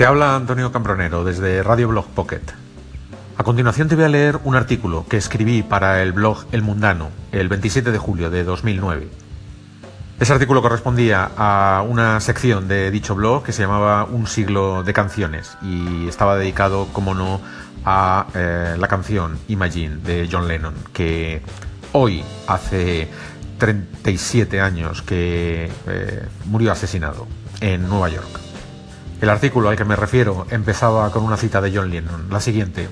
Te habla Antonio Cambronero desde Radio Blog Pocket. A continuación te voy a leer un artículo que escribí para el blog El Mundano el 27 de julio de 2009. Ese artículo correspondía a una sección de dicho blog que se llamaba Un siglo de canciones y estaba dedicado, como no, a eh, la canción Imagine de John Lennon, que hoy hace 37 años que eh, murió asesinado en Nueva York. El artículo al que me refiero empezaba con una cita de John Lennon, la siguiente.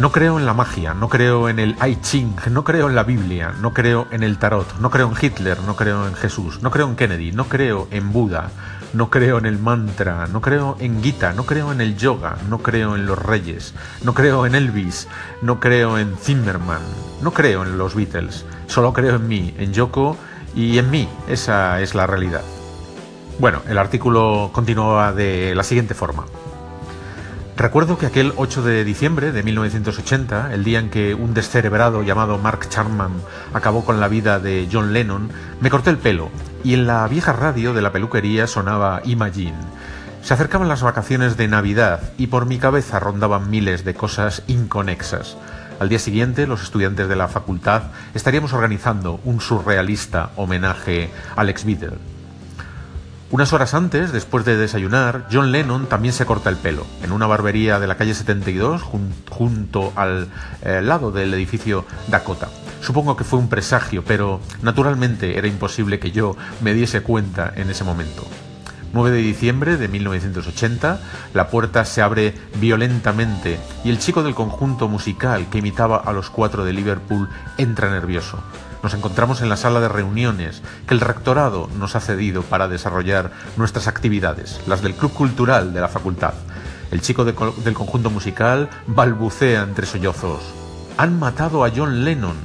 No creo en la magia, no creo en el I Ching, no creo en la Biblia, no creo en el tarot, no creo en Hitler, no creo en Jesús, no creo en Kennedy, no creo en Buda, no creo en el mantra, no creo en Gita, no creo en el yoga, no creo en los reyes, no creo en Elvis, no creo en Zimmerman, no creo en los Beatles, solo creo en mí, en Yoko y en mí, esa es la realidad. Bueno, el artículo continuaba de la siguiente forma. Recuerdo que aquel 8 de diciembre de 1980, el día en que un descerebrado llamado Mark Charman acabó con la vida de John Lennon, me corté el pelo y en la vieja radio de la peluquería sonaba Imagine. Se acercaban las vacaciones de Navidad y por mi cabeza rondaban miles de cosas inconexas. Al día siguiente, los estudiantes de la facultad estaríamos organizando un surrealista homenaje al ex Beatle. Unas horas antes, después de desayunar, John Lennon también se corta el pelo, en una barbería de la calle 72, junto al eh, lado del edificio Dakota. Supongo que fue un presagio, pero naturalmente era imposible que yo me diese cuenta en ese momento. 9 de diciembre de 1980, la puerta se abre violentamente y el chico del conjunto musical que imitaba a los cuatro de Liverpool entra nervioso. Nos encontramos en la sala de reuniones que el rectorado nos ha cedido para desarrollar nuestras actividades, las del Club Cultural de la facultad. El chico del conjunto musical balbucea entre sollozos. Han matado a John Lennon.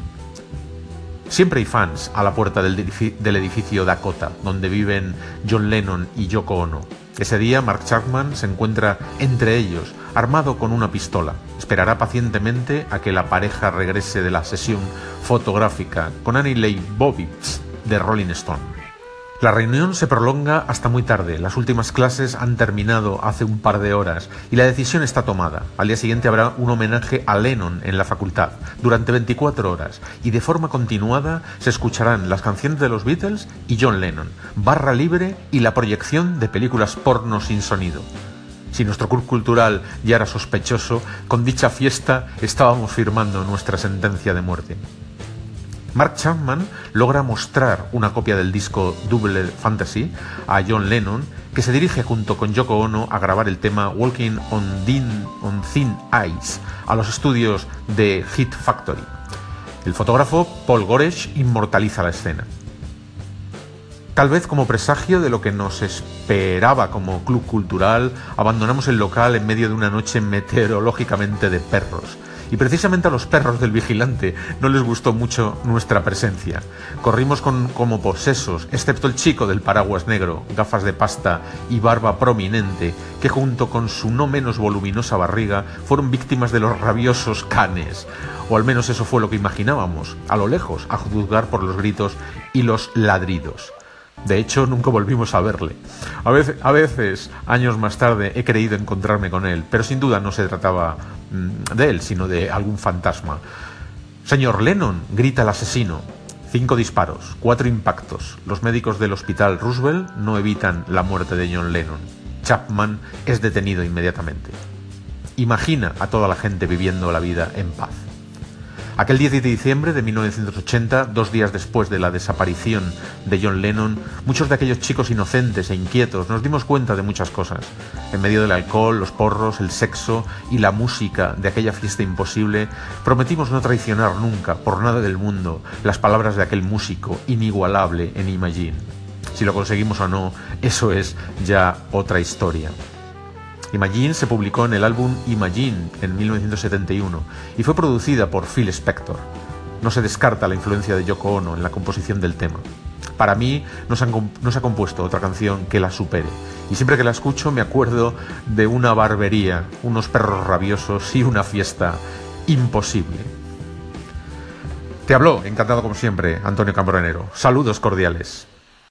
Siempre hay fans a la puerta del, del edificio Dakota, donde viven John Lennon y Yoko Ono. Ese día Mark Chapman se encuentra entre ellos, armado con una pistola. Esperará pacientemente a que la pareja regrese de la sesión fotográfica con Annie Leibovitz de Rolling Stone. La reunión se prolonga hasta muy tarde. Las últimas clases han terminado hace un par de horas y la decisión está tomada. Al día siguiente habrá un homenaje a Lennon en la facultad durante 24 horas y de forma continuada se escucharán las canciones de los Beatles y John Lennon, barra libre y la proyección de películas porno sin sonido. Si nuestro club cultural ya era sospechoso, con dicha fiesta estábamos firmando nuestra sentencia de muerte. Mark Chapman logra mostrar una copia del disco Double Fantasy a John Lennon, que se dirige junto con Yoko Ono a grabar el tema Walking on, on Thin Ice a los estudios de Hit Factory. El fotógrafo Paul Goresh inmortaliza la escena. Tal vez como presagio de lo que nos esperaba como club cultural, abandonamos el local en medio de una noche meteorológicamente de perros y precisamente a los perros del vigilante no les gustó mucho nuestra presencia. Corrimos como posesos, excepto el chico del paraguas negro, gafas de pasta y barba prominente, que junto con su no menos voluminosa barriga fueron víctimas de los rabiosos canes. O al menos eso fue lo que imaginábamos, a lo lejos, a juzgar por los gritos y los ladridos. De hecho, nunca volvimos a verle. A veces, años más tarde, he creído encontrarme con él, pero sin duda no se trataba mm, de él, sino de algún fantasma. Señor Lennon, grita el asesino. Cinco disparos, cuatro impactos. Los médicos del hospital Roosevelt no evitan la muerte de John Lennon. Chapman es detenido inmediatamente. Imagina a toda la gente viviendo la vida en paz. Aquel 10 de diciembre de 1980, dos días después de la desaparición de John Lennon, muchos de aquellos chicos inocentes e inquietos nos dimos cuenta de muchas cosas. En medio del alcohol, los porros, el sexo y la música de aquella fiesta imposible, prometimos no traicionar nunca, por nada del mundo, las palabras de aquel músico inigualable en Imagine. Si lo conseguimos o no, eso es ya otra historia. Imagine se publicó en el álbum Imagine en 1971 y fue producida por Phil Spector. No se descarta la influencia de Yoko Ono en la composición del tema. Para mí no se, ha compuesto otra canción que la supere. Y siempre que la escucho me acuerdo de una barbería, unos perros rabiosos y una fiesta imposible. Te habló, encantado como siempre, Antonio Cambronero. Saludos cordiales.